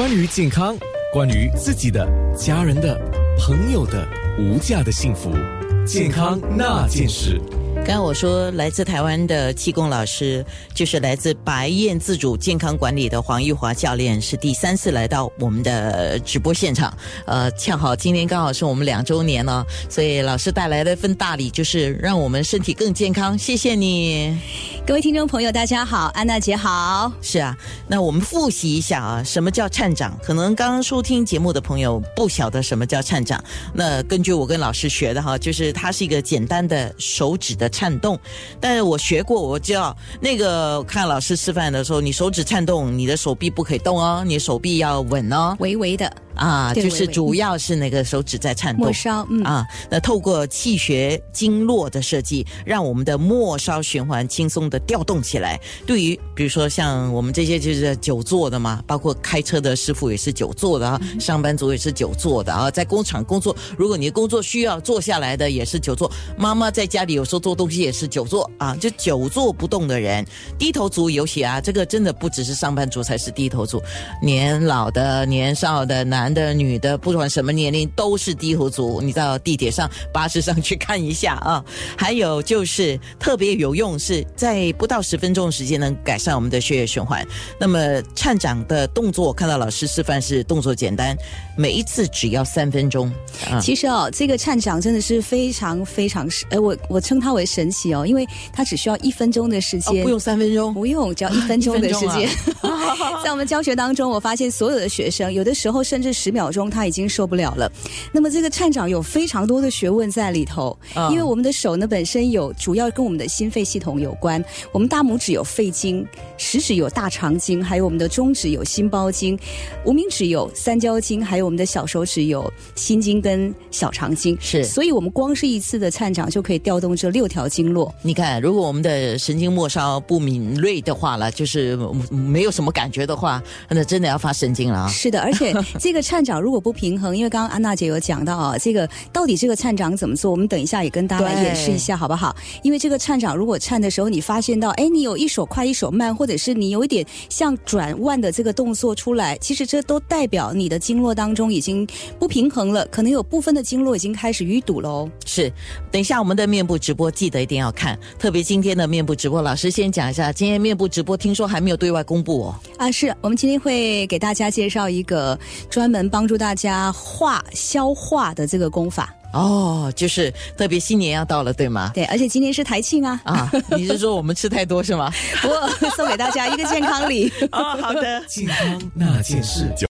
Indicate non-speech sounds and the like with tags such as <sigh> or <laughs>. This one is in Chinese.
关于健康，关于自己的、家人的、朋友的无价的幸福，健康那件事。刚刚我说来自台湾的气功老师，就是来自白燕自主健康管理的黄玉华教练，是第三次来到我们的直播现场。呃，恰好今天刚好是我们两周年了，所以老师带来了一份大礼，就是让我们身体更健康。谢谢你，各位听众朋友，大家好，安娜姐好。是啊，那我们复习一下啊，什么叫颤掌？可能刚刚收听节目的朋友不晓得什么叫颤掌。那根据我跟老师学的哈，就是它是一个简单的手指的。颤动，但是我学过，我知道那个看老师示范的时候，你手指颤动，你的手臂不可以动哦，你手臂要稳哦，微微的。啊，就是主要是那个手指在颤动，末梢，嗯啊，那透过气血经络的设计，让我们的末梢循环轻松的调动起来。对于比如说像我们这些就是久坐的嘛，包括开车的师傅也是久坐的啊，上班族也是久坐的啊，在工厂工作，如果你的工作需要坐下来的也是久坐。妈妈在家里有时候做东西也是久坐啊，就久坐不动的人，低头族尤其啊，这个真的不只是上班族才是低头族，年老的、年少的男。男的、女的，不管什么年龄，都是低头族。你到地铁上、巴士上去看一下啊。<laughs> 还有就是特别有用，是在不到十分钟的时间能改善我们的血液循环。那么颤掌的动作，看到老师示范是动作简单，每一次只要三分钟。其实哦，这个颤掌真的是非常非常神，呃，我我称它为神奇哦，因为它只需要一分钟的时间，不用三分钟，不用，只要一分钟的时间。<laughs> 在我们教学当中，我发现所有的学生，有的时候甚至。十秒钟他已经受不了了，那么这个颤掌有非常多的学问在里头，因为我们的手呢本身有主要跟我们的心肺系统有关，我们大拇指有肺经，食指有大肠经，还有我们的中指有心包经，无名指有三焦经，还有我们的小手指有心经跟小肠经，是，所以我们光是一次的颤掌就可以调动这六条经络。你看，如果我们的神经末梢不敏锐的话了，就是没有什么感觉的话，那真的要发神经了啊！是的，而且这个。颤掌如果不平衡，因为刚刚安娜姐有讲到啊，这个到底这个颤掌怎么做？我们等一下也跟大家演示一下，好不好？因为这个颤掌如果颤的时候，你发现到，哎，你有一手快一手慢，或者是你有一点像转弯的这个动作出来，其实这都代表你的经络当中已经不平衡了，可能有部分的经络已经开始淤堵喽。是，等一下我们的面部直播记得一定要看，特别今天的面部直播，老师先讲一下，今天面部直播听说还没有对外公布哦。啊，是我们今天会给大家介绍一个专门。帮助大家化消化的这个功法哦，就是特别新年要到了，对吗？对，而且今天是台庆啊！啊，你是说我们吃太多是吗？<laughs> 我送给大家一个健康礼 <laughs> 哦，好的，健康那件事。